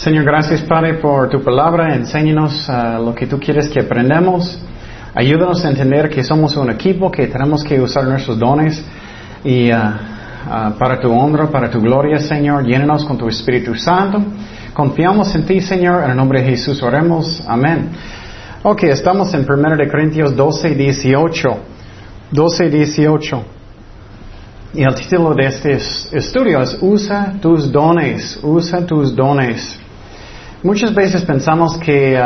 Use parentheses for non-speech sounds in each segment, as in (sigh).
Señor, gracias Padre por tu palabra. Enséñanos uh, lo que tú quieres que aprendamos. Ayúdanos a entender que somos un equipo, que tenemos que usar nuestros dones y uh, para tu honra, para tu gloria, Señor. Llénanos con tu Espíritu Santo. Confiamos en ti, Señor. En el nombre de Jesús oremos. Amén. Ok, estamos en 1 de Corintios 12, 18. 12, 18. Y el título de este estudio es Usa tus dones, usa tus dones. Muchas veces pensamos que,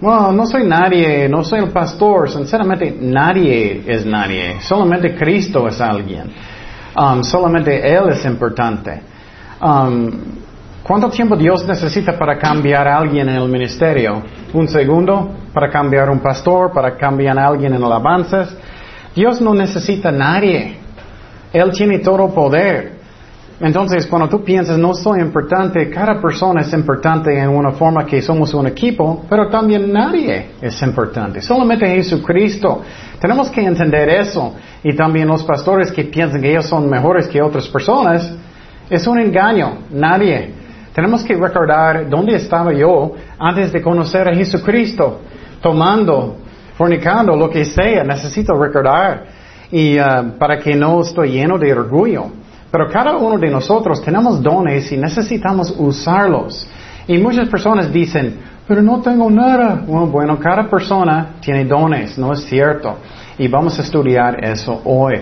uh, no soy nadie, no soy el pastor. Sinceramente, nadie es nadie. Solamente Cristo es alguien. Um, solamente Él es importante. Um, ¿Cuánto tiempo Dios necesita para cambiar a alguien en el ministerio? ¿Un segundo? ¿Para cambiar un pastor? ¿Para cambiar a alguien en alabanzas? Dios no necesita a nadie. Él tiene todo poder. Entonces, cuando tú piensas, no soy importante, cada persona es importante en una forma que somos un equipo, pero también nadie es importante. Solamente Jesucristo. Tenemos que entender eso. Y también los pastores que piensan que ellos son mejores que otras personas, es un engaño. Nadie. Tenemos que recordar dónde estaba yo antes de conocer a Jesucristo. Tomando, fornicando, lo que sea. Necesito recordar y uh, para que no estoy lleno de orgullo. Pero cada uno de nosotros tenemos dones y necesitamos usarlos. Y muchas personas dicen, pero no tengo nada. Bueno, bueno, cada persona tiene dones, no es cierto. Y vamos a estudiar eso hoy.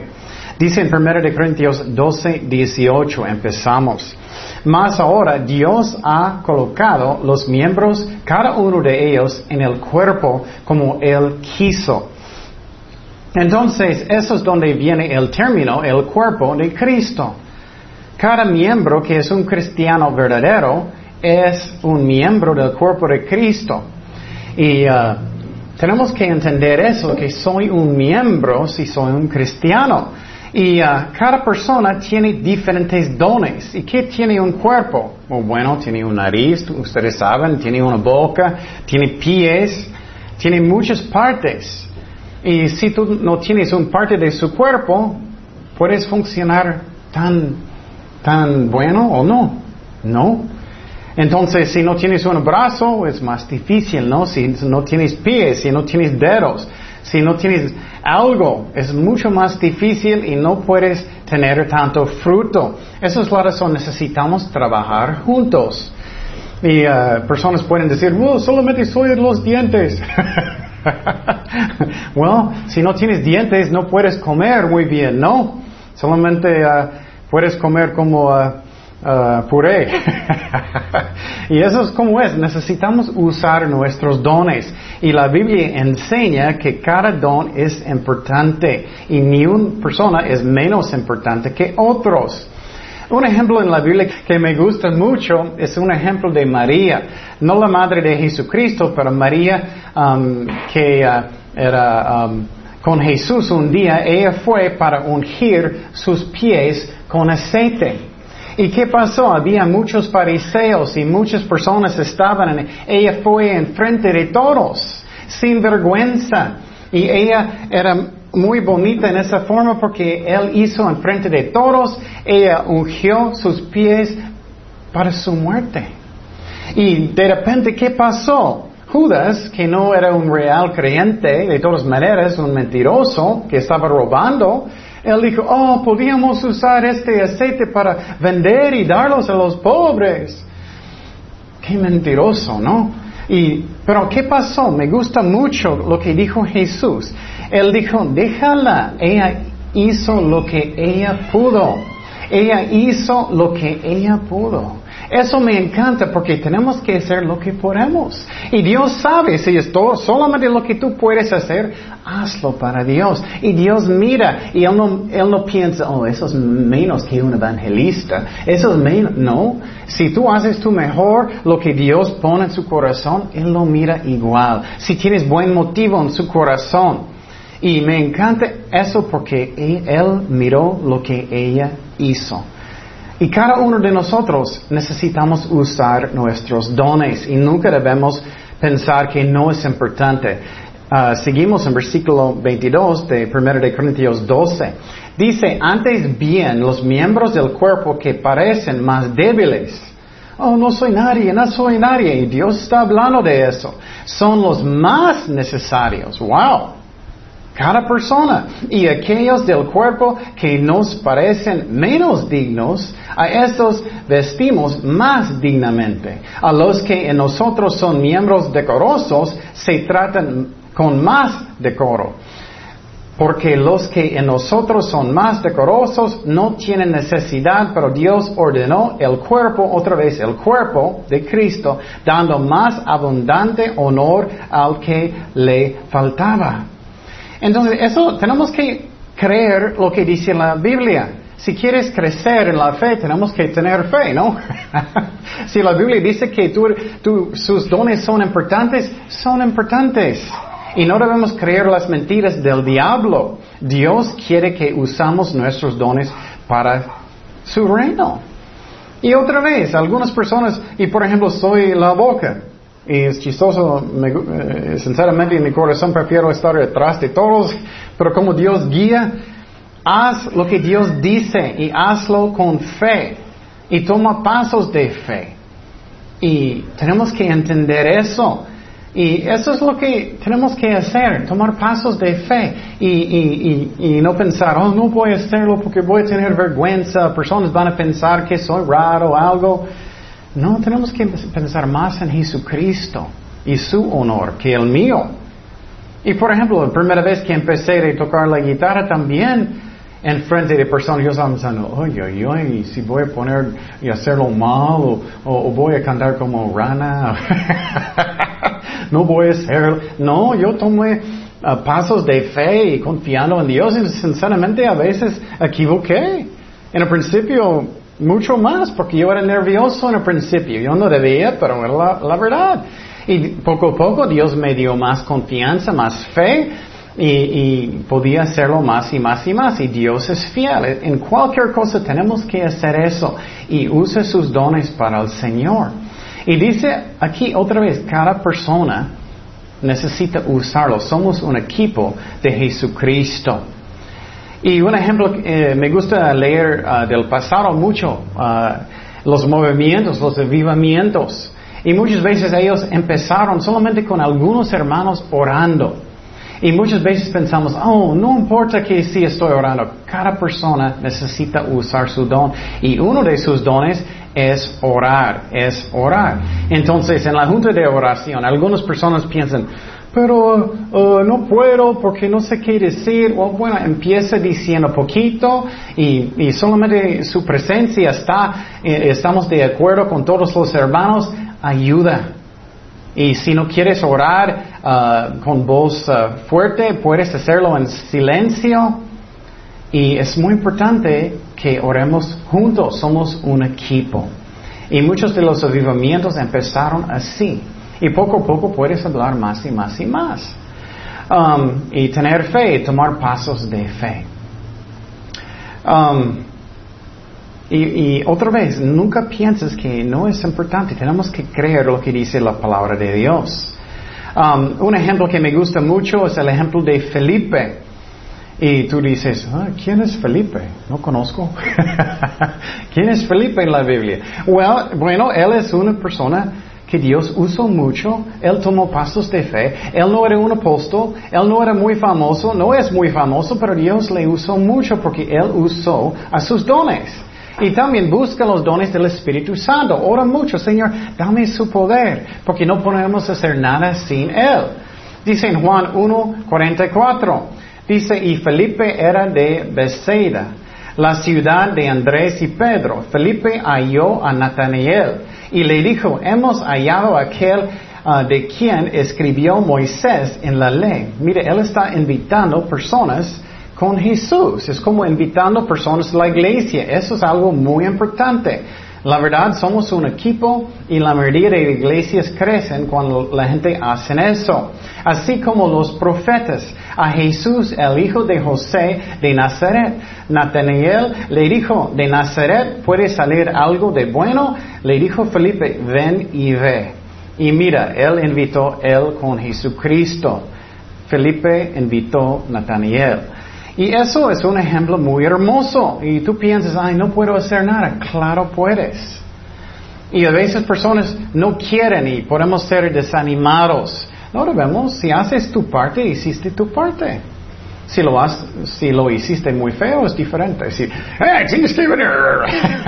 Dice en 1 de Corintios 12, 18, empezamos. Más ahora Dios ha colocado los miembros, cada uno de ellos, en el cuerpo como Él quiso. Entonces, eso es donde viene el término, el cuerpo de Cristo. Cada miembro que es un cristiano verdadero es un miembro del cuerpo de Cristo. Y uh, tenemos que entender eso, que soy un miembro si soy un cristiano. Y uh, cada persona tiene diferentes dones. ¿Y qué tiene un cuerpo? bueno, tiene una nariz, ustedes saben, tiene una boca, tiene pies, tiene muchas partes. Y si tú no tienes un parte de su cuerpo, puedes funcionar tan, tan bueno o no. No. Entonces, si no tienes un brazo, es más difícil, ¿no? Si no tienes pies, si no tienes dedos, si no tienes algo, es mucho más difícil y no puedes tener tanto fruto. Esa es la razón, necesitamos trabajar juntos. Y uh, personas pueden decir, well, solamente soy los dientes. (laughs) (laughs) bueno, si no tienes dientes no puedes comer muy bien, ¿no? Solamente uh, puedes comer como uh, uh, puré. (laughs) y eso es como es, necesitamos usar nuestros dones. Y la Biblia enseña que cada don es importante y ni una persona es menos importante que otros. Un ejemplo en la Biblia que me gusta mucho es un ejemplo de María, no la madre de Jesucristo, pero María um, que uh, era um, con Jesús un día, ella fue para ungir sus pies con aceite. ¿Y qué pasó? Había muchos fariseos y muchas personas estaban en ella fue enfrente de todos, sin vergüenza. Y ella era muy bonita en esa forma porque él hizo en frente de todos, ella ungió sus pies para su muerte. Y de repente, ¿qué pasó? Judas, que no era un real creyente, de todas maneras, un mentiroso que estaba robando, él dijo, oh, podíamos usar este aceite para vender y darlos a los pobres. Qué mentiroso, ¿no? Y, pero ¿qué pasó? Me gusta mucho lo que dijo Jesús. Él dijo, déjala, ella hizo lo que ella pudo. Ella hizo lo que ella pudo. Eso me encanta porque tenemos que hacer lo que podemos. Y Dios sabe si es solamente lo que tú puedes hacer, hazlo para Dios. Y Dios mira y Él no, él no piensa, oh, eso es menos que un evangelista. Eso es menos. No. Si tú haces tu mejor, lo que Dios pone en su corazón, Él lo mira igual. Si tienes buen motivo en su corazón. Y me encanta eso porque él miró lo que ella hizo. Y cada uno de nosotros necesitamos usar nuestros dones y nunca debemos pensar que no es importante. Ah, seguimos en versículo 22 de 1 de Corintios 12. Dice, antes bien los miembros del cuerpo que parecen más débiles, oh, no soy nadie, no soy nadie. Y Dios está hablando de eso. Son los más necesarios. Wow. Cada persona. Y aquellos del cuerpo que nos parecen menos dignos, a estos vestimos más dignamente. A los que en nosotros son miembros decorosos, se tratan con más decoro. Porque los que en nosotros son más decorosos no tienen necesidad, pero Dios ordenó el cuerpo, otra vez el cuerpo de Cristo, dando más abundante honor al que le faltaba. Entonces, eso tenemos que creer lo que dice la Biblia. Si quieres crecer en la fe, tenemos que tener fe, ¿no? (laughs) si la Biblia dice que sus dones son importantes, son importantes. Y no debemos creer las mentiras del diablo. Dios quiere que usamos nuestros dones para su reino. Y otra vez, algunas personas, y por ejemplo, soy la boca. Y es chistoso, eh, sinceramente en mi corazón prefiero estar detrás de todos, pero como Dios guía, haz lo que Dios dice y hazlo con fe. Y toma pasos de fe. Y tenemos que entender eso. Y eso es lo que tenemos que hacer, tomar pasos de fe y, y, y, no pensar, oh, no voy a hacerlo porque voy a tener vergüenza, personas van a pensar que soy raro o algo. No, tenemos que pensar más en Jesucristo y su honor que el mío. Y por ejemplo, la primera vez que empecé a tocar la guitarra también, en frente de personas, yo estaba pensando, oye, oye, si voy a poner y hacerlo mal o, voy a cantar como rana. (laughs) no voy a ser, no, yo tomé uh, pasos de fe y confiando en Dios y sinceramente a veces equivoqué. En el principio, mucho más, porque yo era nervioso en el principio. Yo no debía, pero era la, verdad. Y poco a poco Dios me dio más confianza, más fe, y, y, podía hacerlo más y más y más. Y Dios es fiel. En cualquier cosa tenemos que hacer eso. Y use sus dones para el Señor. Y dice aquí otra vez, cada persona necesita usarlo. Somos un equipo de Jesucristo. Y un ejemplo, eh, me gusta leer ah, del pasado mucho, ah, los movimientos, los avivamientos. Y muchas veces ellos empezaron solamente con algunos hermanos orando. Y muchas veces pensamos, oh, no importa que sí estoy orando, cada persona necesita usar su don. Y uno de sus dones es orar, es orar. Entonces, en la junta de oración, algunas personas piensan, pero uh, no puedo porque no sé qué decir. O bueno, empieza diciendo poquito y, solamente su presencia está, eh, estamos de acuerdo con todos los hermanos, ayuda. Y si no quieres orar uh, con voz uh, fuerte, puedes hacerlo en silencio. Y es muy importante que oremos juntos, somos un equipo. Y muchos de los avivamientos empezaron así. Y poco a poco puedes hablar más y más y más. Um, y tener fe, tomar pasos de fe. Um, y, otra vez, nunca pienses que no es importante. Tenemos que creer lo que dice la palabra de Dios. Um, un ejemplo que me gusta mucho es el ejemplo de Felipe. Y tú dices, ah, ¿quién es Felipe? No conozco. (laughs) ¿Quién es Felipe en la Biblia? bueno, él es una persona que Dios usó mucho. Él tomó pasos de fe. Él no era un apóstol. Él no era muy famoso. No es muy famoso, pero Dios le usó mucho porque él usó a sus dones. Y también busca los dones del Espíritu Santo. Ora mucho, Señor, dame su poder, porque no podemos hacer nada sin Él. Dice en Juan 1, 44. Dice, y Felipe era de Bethsaida, la ciudad de Andrés y Pedro. Felipe halló a Natanael y le dijo, hemos hallado aquel ah, de quien escribió Moisés en la ley. Mire, él está invitando personas con Jesús. Es como invitando personas a la iglesia. Eso es algo muy importante. La verdad, somos un equipo y la mayoría de iglesias crecen cuando la gente hace eso. Así como los profetas. A Jesús, el hijo de José de Nazaret. Natanael le dijo, de Nazaret puede salir algo de bueno. Le dijo Felipe, ven y ve. Y mira, él invitó él con Jesucristo. Felipe invitó a Natanael. Y eso es un ejemplo muy hermoso. Y tú piensas, ay, no puedo hacer nada. Claro puedes. Y a veces personas no quieren y podemos ser desanimados. No debemos, si haces tu parte, hiciste tu parte. Si lo, has, si lo hiciste muy feo, es diferente. Si, hey, tienes que venir.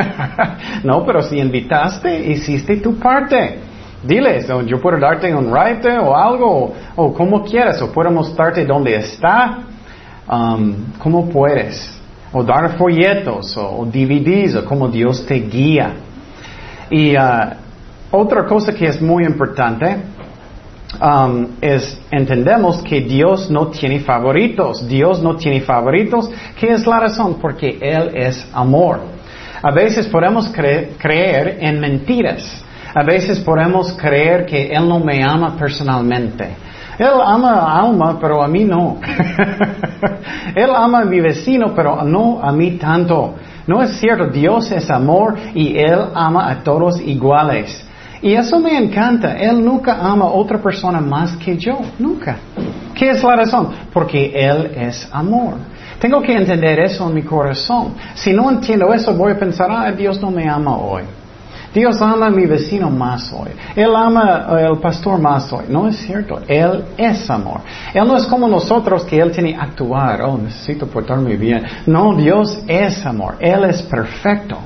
(laughs) no, pero si invitaste, hiciste tu parte. Diles, yo puedo darte un ride o algo, o, como quieras, o puedo mostrarte dónde está, um, como puedes. O dar folletos, o, DVDs, o como Dios te guía. Y uh, otra cosa que es muy importante, Um, es, entendemos que Dios no tiene favoritos. Dios no tiene favoritos. ¿Qué es la razón? Porque Él es amor. A veces podemos creer en mentiras. A veces podemos creer que Él no me ama personalmente. Él ama a Alma, pero a mí no. (laughs) Él ama a mi vecino, pero no a mí tanto. No es cierto, Dios es amor y Él ama a todos iguales. Y eso me encanta. Él nunca ama a otra persona más que yo. Nunca. ¿Qué es la razón? Porque Él es amor. Tengo que entender eso en mi corazón. Si no entiendo eso, voy a pensar, ah, Dios no me ama hoy. Dios ama a mi vecino más hoy. Él ama al pastor más hoy. No es cierto. Él es amor. Él no es como nosotros que Él tiene que actuar. Oh, necesito portarme bien. No, Dios es amor. Él es perfecto.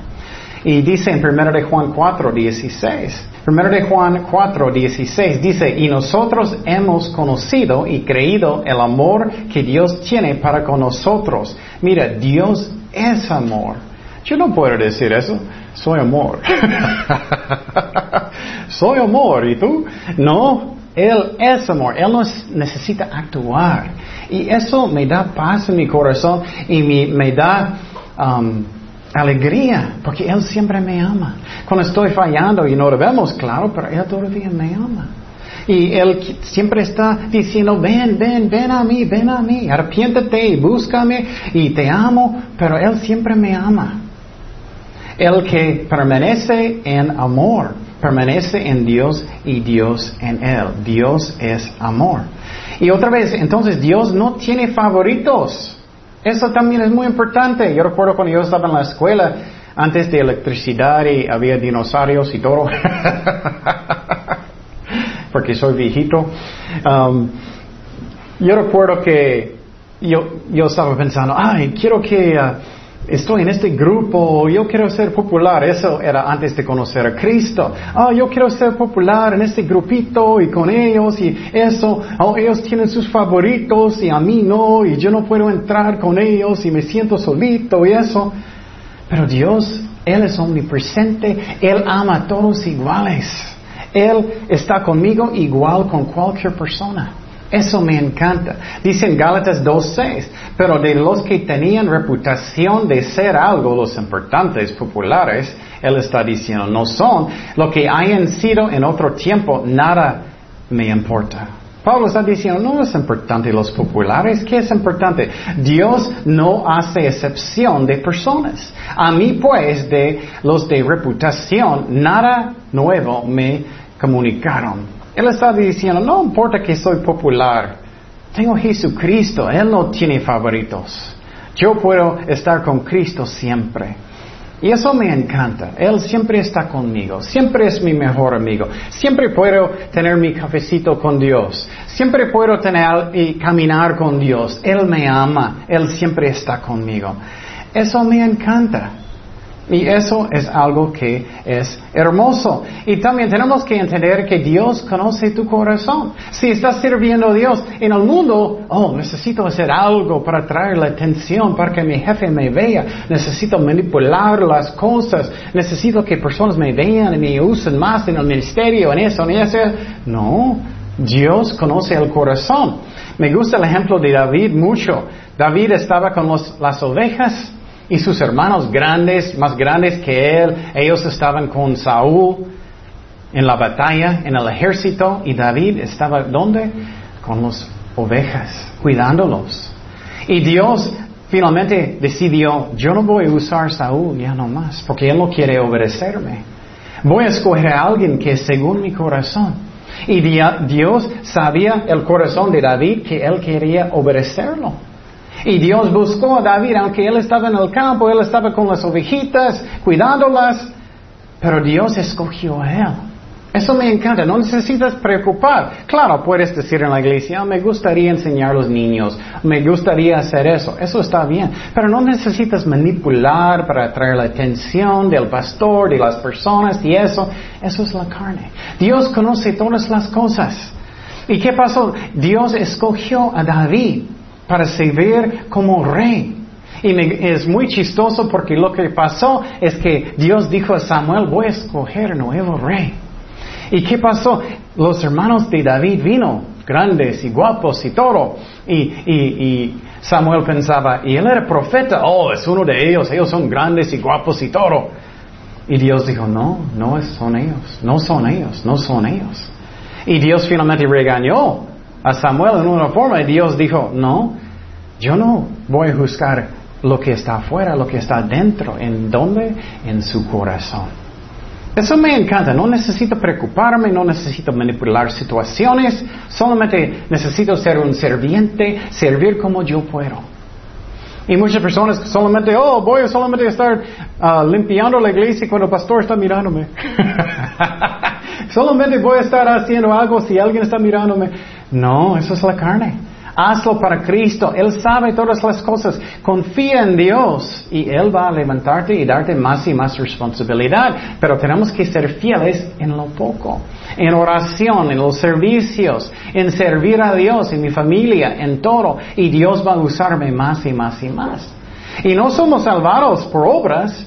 Y dice en 1 de Juan 4, 16. Primero de Juan 4, 16 dice, y nosotros hemos conocido y creído el amor que Dios tiene para con nosotros. Mira, Dios es amor. Yo no puedo decir eso. Soy amor. (laughs) Soy amor. ¿Y tú? No. Él es amor. Él no necesita actuar. Y eso me da paz en mi corazón y me, da um, alegría, porque Él siempre me ama. Cuando estoy fallando y no lo vemos, claro, pero Él todavía me ama. Y Él siempre está diciendo, ven, ven, ven a mí, ven a mí, arrepiéntete y búscame y te amo, pero Él siempre me ama. El que permanece en amor, permanece en Dios y Dios en Él. Dios es amor. Y otra vez, entonces Dios no tiene favoritos. Eso también es muy importante. Yo recuerdo cuando yo estaba en la escuela, antes de electricidad y había dinosaurios y todo. (laughs) Porque soy viejito. Um, yo recuerdo que yo, yo estaba pensando, ay, quiero que... Uh, estoy en este grupo, yo quiero ser popular. Eso era antes de conocer a Cristo. Ah, yo quiero ser popular en este grupito y con ellos y eso. Oh, ellos tienen sus favoritos y a mí no y yo no puedo entrar con ellos y me siento solito y eso. Pero Dios, Él es omnipresente, Él ama a todos iguales. Él está conmigo igual con cualquier persona. Eso me encanta. Dice en Gálatas 2.6, pero de los que tenían reputación de ser algo, los importantes, populares, Él está diciendo, no son lo que hayan sido en otro tiempo, nada me importa. Pablo está diciendo, no es importante los populares, ¿qué es importante? Dios no hace excepción de personas. A mí pues, de los de reputación, nada nuevo me comunicaron. Él está diciendo, no importa que soy popular, tengo Jesucristo, Él no tiene favoritos. Yo puedo estar con Cristo siempre. Y eso me encanta. Él siempre está conmigo. Siempre es mi mejor amigo. Siempre puedo tener mi cafecito con Dios. Siempre puedo tener y caminar con Dios. Él me ama. Él siempre está conmigo. Eso me encanta. Y eso es algo que es hermoso. Y también tenemos que entender que Dios conoce tu corazón. Si estás sirviendo a Dios en el mundo, oh, necesito hacer algo para traer la atención, para que mi jefe me vea. Necesito manipular las cosas. Necesito que personas me vean y me usen más en el ministerio, en eso, en eso. No, Dios conoce el corazón. Me gusta el ejemplo de David mucho. David estaba con las ovejas y sus hermanos grandes, más grandes que él, ellos estaban con Saúl en la batalla, en el ejército, y David estaba ¿dónde? Con las ovejas, cuidándolos. Y Dios finalmente decidió, yo no voy a usar Saúl ya no más, porque él no quiere obedecerme. Voy a escoger a alguien que es según mi corazón. Y Dios sabía el corazón de David que él quería obedecerlo. Y Dios buscó a David, aunque él estaba en el campo, él estaba con las ovejitas, cuidándolas, pero Dios escogió a él. Eso me encanta, no necesitas preocupar. Claro, puedes decir en la iglesia, me gustaría enseñar a los niños, me gustaría hacer eso, eso está bien, pero no necesitas manipular para atraer la atención del pastor, de las personas y eso, eso es la carne. Dios conoce todas las cosas. ¿Y qué pasó? Dios escogió a David para servir como rey. Y es muy chistoso porque lo que pasó es que Dios dijo a Samuel, voy a escoger nuevo rey. ¿Y qué pasó? Los hermanos de David vino, grandes y guapos y todo. Y, Samuel pensaba, y él era profeta, oh, es uno de ellos, ellos son grandes y guapos y todo. Y Dios dijo, no, no son ellos, no son ellos, no son ellos. Y Dios finalmente regañó a Samuel en una forma y Dios dijo, no, yo no voy a juzgar lo que está afuera, lo que está dentro. ¿En dónde? En su corazón. Eso me encanta, no necesito preocuparme, no necesito manipular situaciones, solamente necesito ser un serviente, servir como yo puedo. Y muchas personas solamente, oh, voy a solamente estar ah, limpiando la iglesia cuando el pastor está mirándome. (laughs) solamente voy a estar haciendo algo si alguien está mirándome. No, eso es la carne. Hazlo para Cristo. Él sabe todas las cosas. Confía en Dios y Él va a levantarte y darte más y más responsabilidad. Pero tenemos que ser fieles en lo poco. En oración, en los servicios, en servir a Dios, en mi familia, en todo. Y Dios va a usarme más y más y más. Y no somos salvados por obras,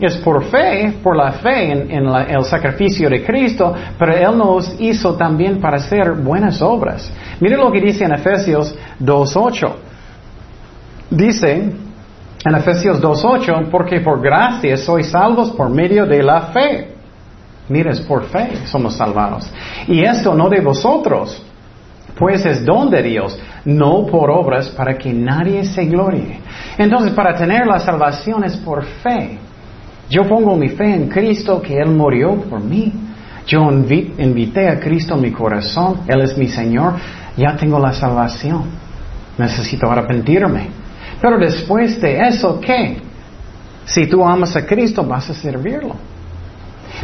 es por fe, por la fe en, el sacrificio de Cristo, pero Él nos hizo también para hacer buenas obras. Mire lo que dice en Efesios 2.8. Dice en Efesios 2.8, porque por gracia sois salvos por medio de la fe. Mire, es por fe somos salvados. Y esto no de vosotros, pues es don de Dios, no por obras para que nadie se glorie. Entonces, para tener la salvación es por fe. Yo pongo mi fe en Cristo que Él murió por mí. Yo invité a Cristo en mi corazón. Él es mi Señor. Ya tengo la salvación. Necesito arrepentirme. Pero después de eso, ¿qué? Si tú amas a Cristo, vas a servirlo.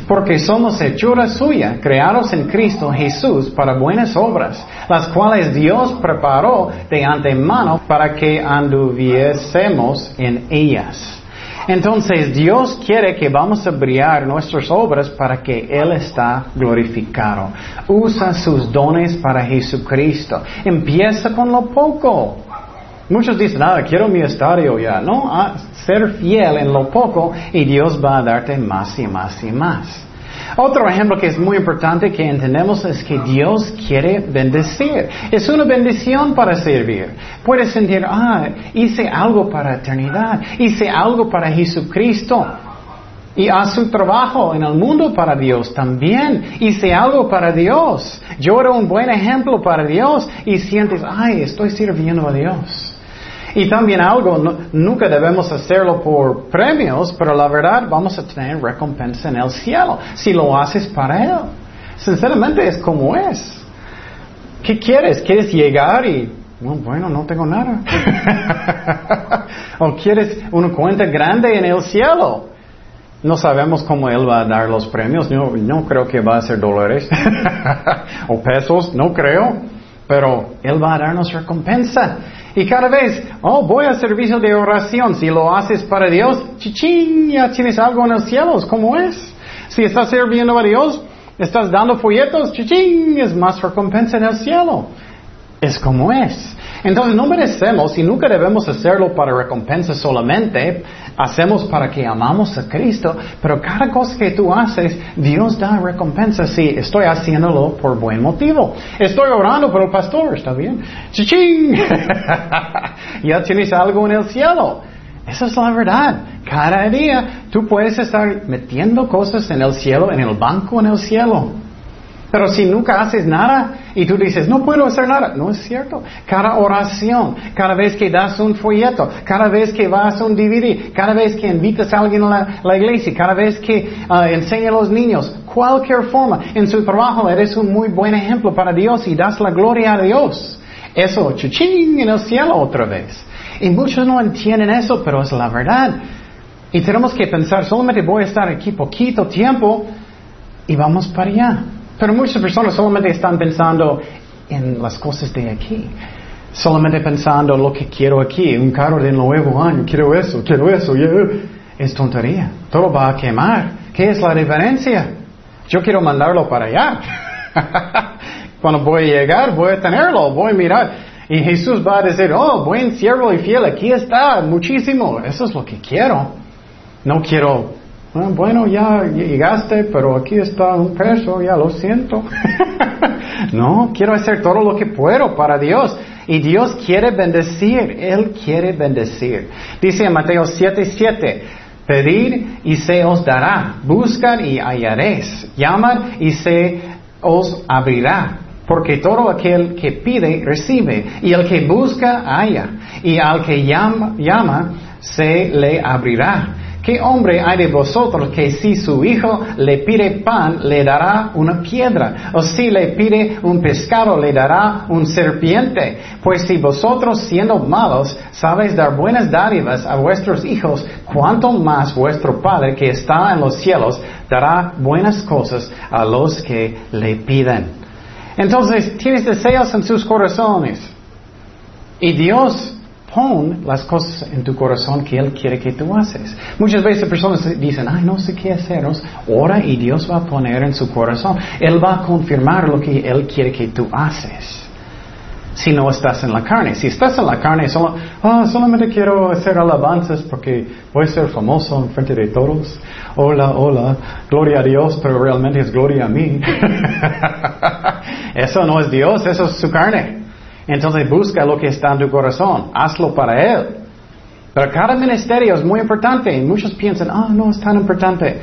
Porque somos hechura suya, creados en Cristo Jesús para buenas obras, las cuales Dios preparó de antemano para que anduviésemos en ellas. Entonces Dios quiere que vamos a brillar nuestras obras para que Él está glorificado. Usa sus dones para Jesucristo. Empieza con lo poco. Muchos dicen, ah, quiero mi estadio ya. No, ser fiel en lo poco y Dios va a darte más y más y más. Otro ejemplo que es muy importante que entendemos es que Dios quiere bendecir. Es una bendición para servir. Puedes sentir, ah, hice algo para eternidad, hice algo para Jesucristo. Y haz su trabajo en el mundo para Dios también. Hice algo para Dios. Yo era un buen ejemplo para Dios y sientes, ay, estoy sirviendo a Dios. Y también algo, nunca debemos hacerlo por premios, pero la verdad vamos a tener recompensa en el cielo si lo haces para Él. Sinceramente es como es. ¿Qué quieres? ¿Quieres llegar y, bueno, no tengo nada? (laughs) ¿O quieres una cuenta grande en el cielo? No sabemos cómo Él va a dar los premios. No, no creo que va a ser dólares (laughs) o pesos, no creo. Pero Él va a darnos recompensa. Y cada vez, oh, voy al servicio de oración. Si lo haces para Dios, chichín, ya tienes algo en el cielo. ¿Cómo es? Si estás sirviendo a Dios, estás dando folletos, chichín, es más recompensa en el cielo. Es como es. Entonces no merecemos y nunca debemos hacerlo para recompensa solamente. Hacemos para que amamos a Cristo, pero cada cosa que tú haces, Dios da recompensa si estoy haciéndolo por buen motivo. Estoy orando por el pastor, ¿está bien? ¡Chichín! (laughs) ya tienes algo en el cielo. Esa es la verdad. Cada día tú puedes estar metiendo cosas en el cielo, en el banco en el cielo. Pero si nunca haces nada y tú dices, no puedo hacer nada, no es cierto. Cada oración, cada vez que das un folleto, cada vez que vas a un DVD, cada vez que invitas a alguien a la, iglesia, cada vez que uh, enseñas a los niños, cualquier forma, en su trabajo eres un muy buen ejemplo para Dios y das la gloria a Dios. Eso, chuchín, en el cielo otra vez. Y muchos no entienden eso, pero es la verdad. Y tenemos que pensar, solamente voy a estar aquí poquito tiempo y vamos para allá. Pero muchas personas solamente están pensando en las cosas de aquí. Solamente pensando lo que quiero aquí, un carro de nuevo año, quiero eso, quiero eso. Es tontería. Todo va a quemar. ¿Qué es la diferencia? Yo quiero mandarlo para allá. (laughs) Cuando voy a llegar, voy a tenerlo, voy a mirar. Y Jesús va a decir, oh, buen siervo y fiel, aquí está, muchísimo. Eso es lo que quiero. No quiero, bueno, ya llegaste, pero aquí está un peso, ya lo siento. (laughs) no, quiero hacer todo lo que puedo para Dios. Y Dios quiere bendecir, Él quiere bendecir. Dice en Mateo 7, 7, Pedir y se os dará, buscar y hallaréis, llamar y se os abrirá. Porque todo aquel que pide, recibe, y el que busca, halla, y al que llama se le abrirá. ¿Qué hombre hay de vosotros que si su hijo le pide pan, le dará una piedra? O si le pide un pescado, le dará un serpiente? Pues si vosotros siendo malos sabéis dar buenas dádivas a vuestros hijos, ¿cuánto más vuestro Padre que está en los cielos dará buenas cosas a los que le piden? Entonces, tienes deseos en sus corazones. Y Dios Pon las cosas en tu corazón que Él quiere que tú haces. Muchas veces personas dicen, ay, no sé qué hacer. Ora y Dios va a poner en su corazón. Él va a confirmar lo que Él quiere que tú haces. Si no estás en la carne. Si estás en la carne, solo, ah, solamente quiero hacer alabanzas porque voy a ser famoso en frente de todos. Hola, hola, gloria a Dios, pero realmente es gloria a mí. (laughs) eso no es Dios, eso es su carne. Entonces busca lo que está en tu corazón, hazlo para Él. Pero cada ministerio es muy importante y muchos piensan, ah, no es tan importante.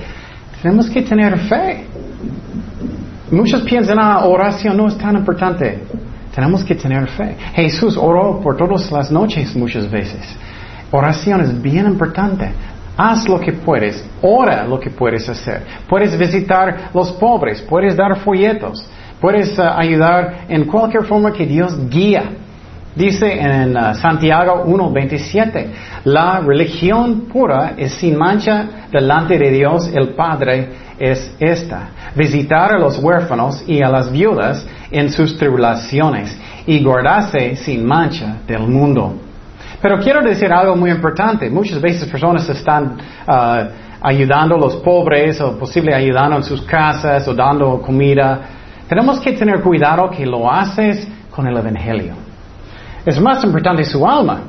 Tenemos que tener fe. Muchos piensan, ah, oración no es tan importante. Tenemos que tener fe. Jesús oró por todas las noches muchas veces. Oración es bien importante. Haz lo que puedes, ora lo que puedes hacer. Puedes visitar los pobres, puedes dar folletos, Puedes uh, ayudar en cualquier forma que Dios guía. Dice en uh, Santiago 1.27, la religión pura es sin mancha delante de Dios el Padre es esta, visitar a los huérfanos y a las viudas en sus tribulaciones y guardarse sin mancha del mundo. Pero quiero decir algo muy importante. Muchas veces personas están uh, ayudando a los pobres o posible ayudando en sus casas o dando comida tenemos que tener cuidado que lo haces con el Evangelio. Es más importante su alma.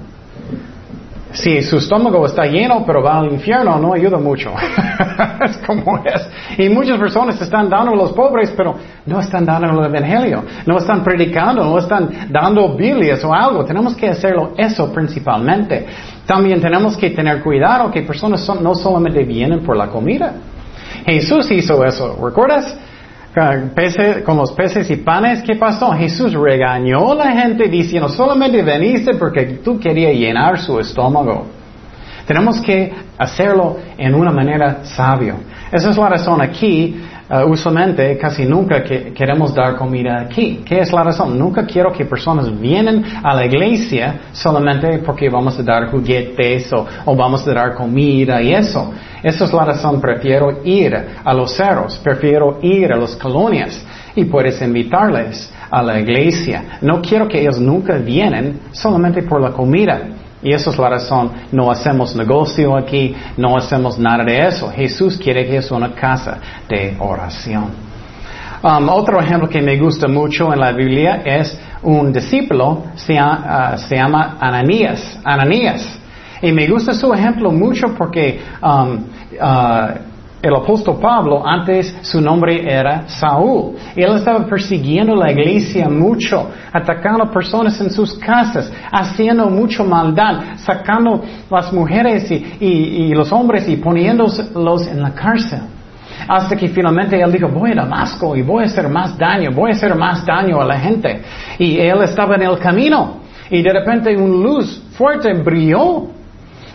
Si su estómago está lleno pero va al infierno, no ayuda mucho. (laughs) es como es. Y muchas personas están dando a los pobres, pero no están dando el Evangelio. No están predicando, no están dando Biblias o algo. Tenemos que hacerlo eso principalmente. También tenemos que tener cuidado que personas no solamente vienen por la comida. Jesús hizo eso, ¿recuerdas? Con los peces y panes, ¿qué pasó? Jesús regañó a la gente diciendo, solamente veniste porque tú querías llenar su estómago. Tenemos que hacerlo en una manera sabia. Esa es la razón aquí Uh, usualmente casi nunca que queremos dar comida aquí. ¿Qué es la razón? Nunca quiero que personas vienen a la iglesia solamente porque vamos a dar juguetes o, o vamos a dar comida y eso. Esa es la razón. Prefiero ir a los cerros, prefiero ir a las colonias y puedes invitarles a la iglesia. No quiero que ellos nunca vienen solamente por la comida. Y esa es la razón, no hacemos negocio aquí, no hacemos nada de eso. Jesús quiere que es una casa de oración. Um, otro ejemplo que me gusta mucho en la Biblia es un discípulo, se, uh, se llama Ananías. Ananías. Y me gusta su ejemplo mucho porque um, uh, el apóstol Pablo, antes su nombre era Saúl. Él estaba persiguiendo la iglesia mucho, atacando personas en sus casas, haciendo mucha maldad, sacando las mujeres y, los hombres y poniéndolos en la cárcel. Hasta que finalmente él dijo, voy a Damasco y voy a hacer más daño, voy a hacer más daño a la gente. Y él estaba en el camino y de repente una luz fuerte brilló.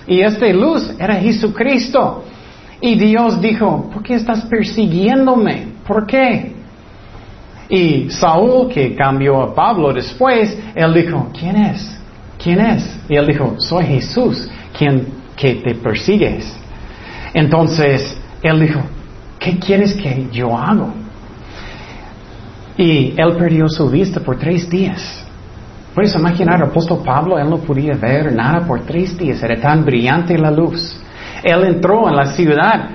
Y esta luz era Jesucristo. Y Dios dijo, ¿por qué estás persiguiéndome? ¿Por qué? Y Saúl, que cambió a Pablo después, él dijo, ¿quién es? ¿Quién es? Y él dijo, soy Jesús, quien que te persigues. Entonces, él dijo, ¿qué quieres que yo haga? Y él perdió su vista por tres días. Puedes imaginar apóstol Pablo, él no podía ver nada por tres días, era tan brillante la luz. Él entró en la ciudad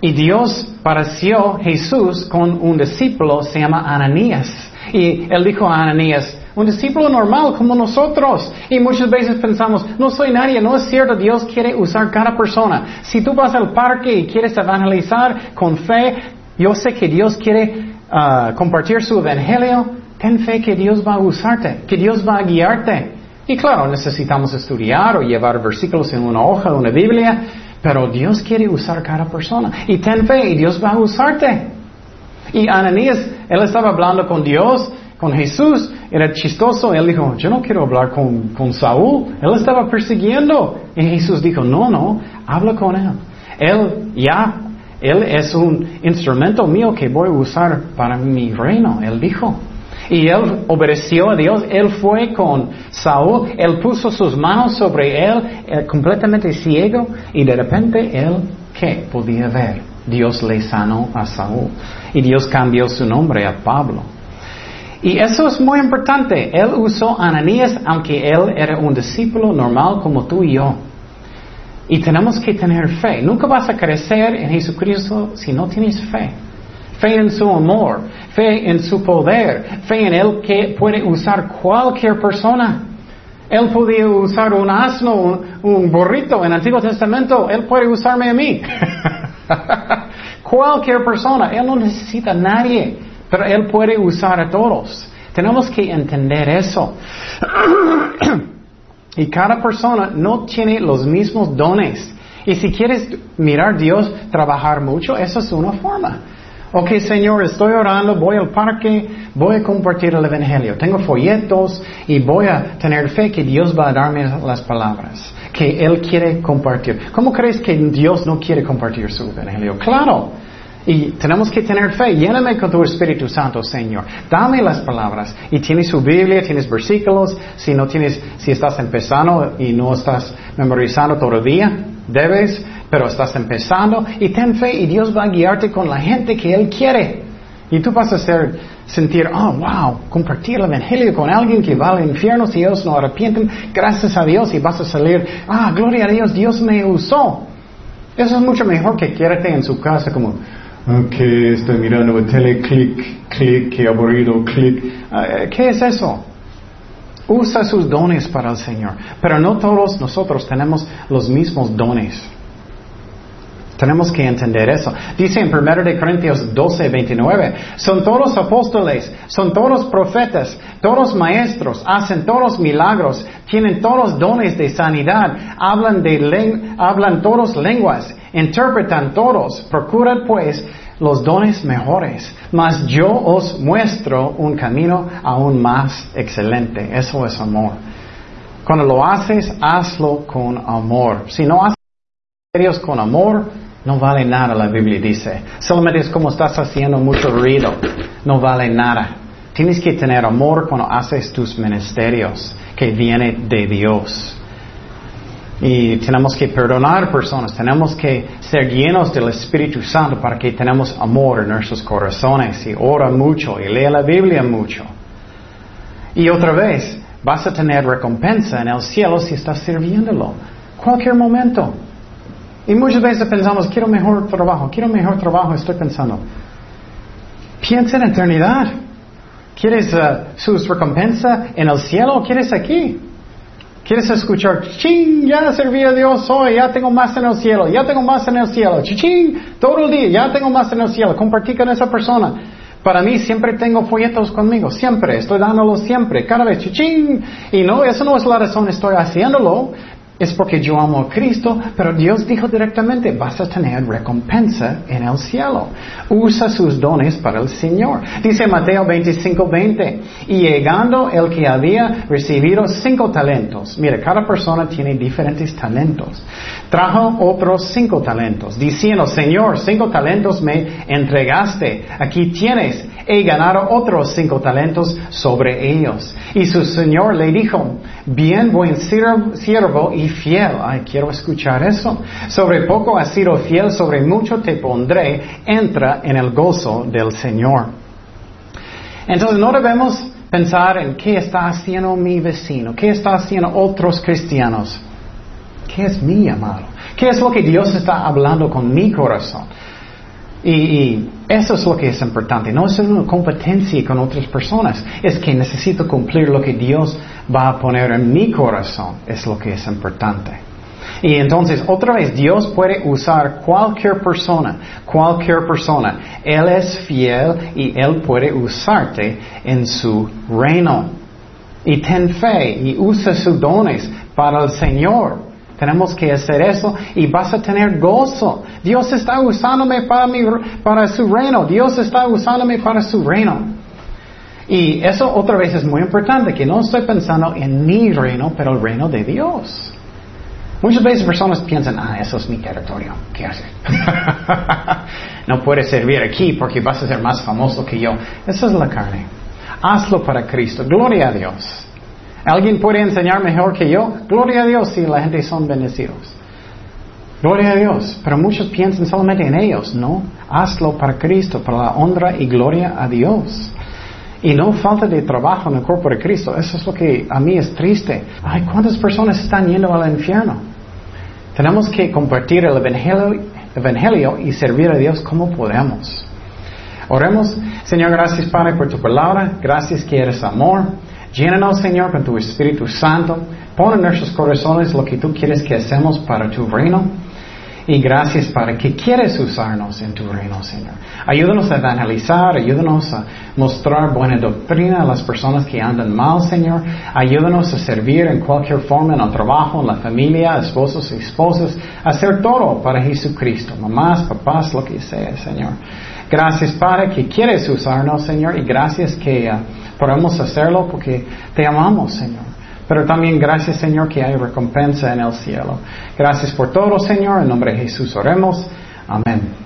y Dios pareció Jesús con un discípulo, se llama Ananías. Y él dijo a Ananías, un discípulo normal como nosotros. Y muchas veces pensamos, no soy nadie, no es cierto, Dios quiere usar cada persona. Si tú vas al parque y quieres evangelizar con fe, yo sé que Dios quiere ah, compartir su evangelio, ten fe que Dios va a usarte, que Dios va a guiarte. Y claro, necesitamos estudiar o llevar versículos en una hoja una Biblia, pero Dios quiere usar cada persona. Y ten fe y Dios va a usarte. Y Ananías, él estaba hablando con Dios, con Jesús, era chistoso. Él dijo, yo no quiero hablar con, con Saúl. Él estaba persiguiendo. Y Jesús dijo, no, no, habla con él. Él ya, él es un instrumento mío que voy a usar para mi reino. Él dijo. Y él obedeció a Dios, él fue con Saúl, él puso sus manos sobre él, eh, completamente ciego, y de repente él, ¿qué? Podía ver. Dios le sanó a Saúl. Y Dios cambió su nombre a Pablo. Y eso es muy importante. Él usó a Ananías aunque él era un discípulo normal como tú y yo. Y tenemos que tener fe. Nunca vas a crecer en Jesucristo si no tienes fe fe en su amor, fe en su poder, fe en Él que puede usar cualquier persona. Él podía usar un asno, un, burrito en el Antiguo Testamento, Él puede usarme a mí. (laughs) cualquier persona, Él no necesita a nadie, pero Él puede usar a todos. Tenemos que entender eso. (clears throat) y cada persona no tiene los mismos dones. Y si quieres mirar a Dios trabajar mucho, eso es una forma. Ok, Señor, estoy orando, voy al parque, voy a compartir el Evangelio. Tengo folletos y voy a tener fe que Dios va a darme las palabras que Él quiere compartir. ¿Cómo crees que Dios no quiere compartir su Evangelio? Claro. Y tenemos que tener fe. Lléname con tu Espíritu Santo, Señor. Dame las palabras. Y tienes su Biblia, tienes versículos. Si no tienes, si estás empezando y no estás memorizando todavía, debes pero estás empezando y ten fe y Dios va a guiarte con la gente que Él quiere. Y tú vas a sentir, oh, wow, compartir el Evangelio con alguien que va al infierno si ellos no arrepienten, gracias a Dios y vas a salir, ah, gloria a Dios, Dios me usó. Eso es mucho mejor que quédate en su casa como, ok, estoy mirando el tele, clic, clic, qué aburrido, clic. Ah, ¿Qué es eso? Usa sus dones para el Señor. Pero no todos nosotros tenemos los mismos dones. Tenemos que entender eso. Dice en 1 de Corintios 12, 29, son todos apóstoles, son todos profetas, todos maestros, hacen todos milagros, tienen todos dones de sanidad, hablan, de hablan todos lenguas, interpretan todos, procuran pues los dones mejores, mas yo os muestro un camino aún más excelente. Eso es amor. Cuando lo haces, hazlo con amor. Si no haces con amor, no vale nada, la Biblia dice. Solamente es como estás haciendo mucho ruido. No vale nada. Tienes que tener amor cuando haces tus ministerios, que viene de Dios. Y tenemos que perdonar personas, tenemos que ser llenos del Espíritu Santo para que tenemos amor en nuestros corazones y ora mucho y lea la Biblia mucho. Y otra vez, vas a tener recompensa en el cielo si estás sirviéndolo. Cualquier momento. Y muchas veces pensamos, quiero mejor trabajo, quiero mejor trabajo, estoy pensando. Piensa en eternidad. ¿Quieres uh, su recompensa en el cielo o quieres aquí? ¿Quieres escuchar, ching, ya serví a Dios hoy, ya tengo más en el cielo, ya tengo más en el cielo, ching, todo el día, ya tengo más en el cielo, compartí con esa persona. Para mí siempre tengo folletos conmigo, siempre, estoy dándolo siempre, cada vez, ching, y no, eso no es la razón, estoy haciéndolo, es porque yo amo a Cristo, pero Dios dijo directamente, vas a tener recompensa en el cielo. Usa sus dones para el Señor. Dice Mateo 25, 20, y llegando el que había recibido cinco talentos, mire, cada persona tiene diferentes talentos, trajo otros cinco talentos, diciendo, Señor, cinco talentos me entregaste, aquí tienes, he ganado otros cinco talentos sobre ellos. Y su señor le dijo, bien buen siervo y fiel. Ay, quiero escuchar eso. Sobre poco has sido fiel, sobre mucho te pondré. Entra en el gozo del Señor. Entonces no debemos pensar en qué está haciendo mi vecino, qué está haciendo otros cristianos. ¿Qué es mi amado? ¿Qué es lo que Dios está hablando con mi corazón? Y, eso es lo que es importante. No es una competencia con otras personas. Es que necesito cumplir lo que Dios va a poner en mi corazón. Es lo que es importante. Y entonces, otra vez, Dios puede usar cualquier persona, cualquier persona. Él es fiel y Él puede usarte en su reino. Y ten fe y usa sus dones para el Señor. Tenemos que hacer eso y vas a tener gozo. Dios está usándome para, mi, para su reino. Dios está usándome para su reino. Y eso otra vez es muy importante, que no estoy pensando en mi reino, pero el reino de Dios. Muchas veces personas piensan, ah, eso es mi territorio, ¿qué hacer? (laughs) no puedes servir aquí porque vas a ser más famoso que yo. Esa es la carne. Hazlo para Cristo. Gloria a Dios. ¿Alguien puede enseñar mejor que yo? Gloria a Dios si la gente son bendecidos. Gloria a Dios. Pero muchos piensan solamente en ellos. No, hazlo para Cristo, para la honra y gloria a Dios. Y no falta de trabajo en el cuerpo de Cristo. Eso es lo que a mí es triste. Ay, ¿cuántas personas están yendo al infierno? Tenemos que compartir el evangelio, evangelio y servir a Dios como podemos. Oremos, Señor, gracias Padre por tu palabra. Gracias que eres amor. Llénanos, Señor, con tu Espíritu Santo. Pon en nuestros corazones lo que tú quieres que hacemos para tu reino. Y gracias para que quieres usarnos en tu reino, Señor. Ayúdanos a evangelizar, ayúdanos a mostrar buena doctrina a las personas que andan mal, Señor. Ayúdanos a servir en cualquier forma, en el trabajo, en la familia, esposos y esposas, hacer todo para Jesucristo, mamás, papás, lo que sea, Señor. Gracias, Padre, que quieres usarnos, Señor, y gracias que... Uh, Podemos hacerlo porque te amamos, Señor. Pero también gracias, Señor, que hay recompensa en el cielo. Gracias por todo, Señor. En nombre de Jesús oremos. Amén.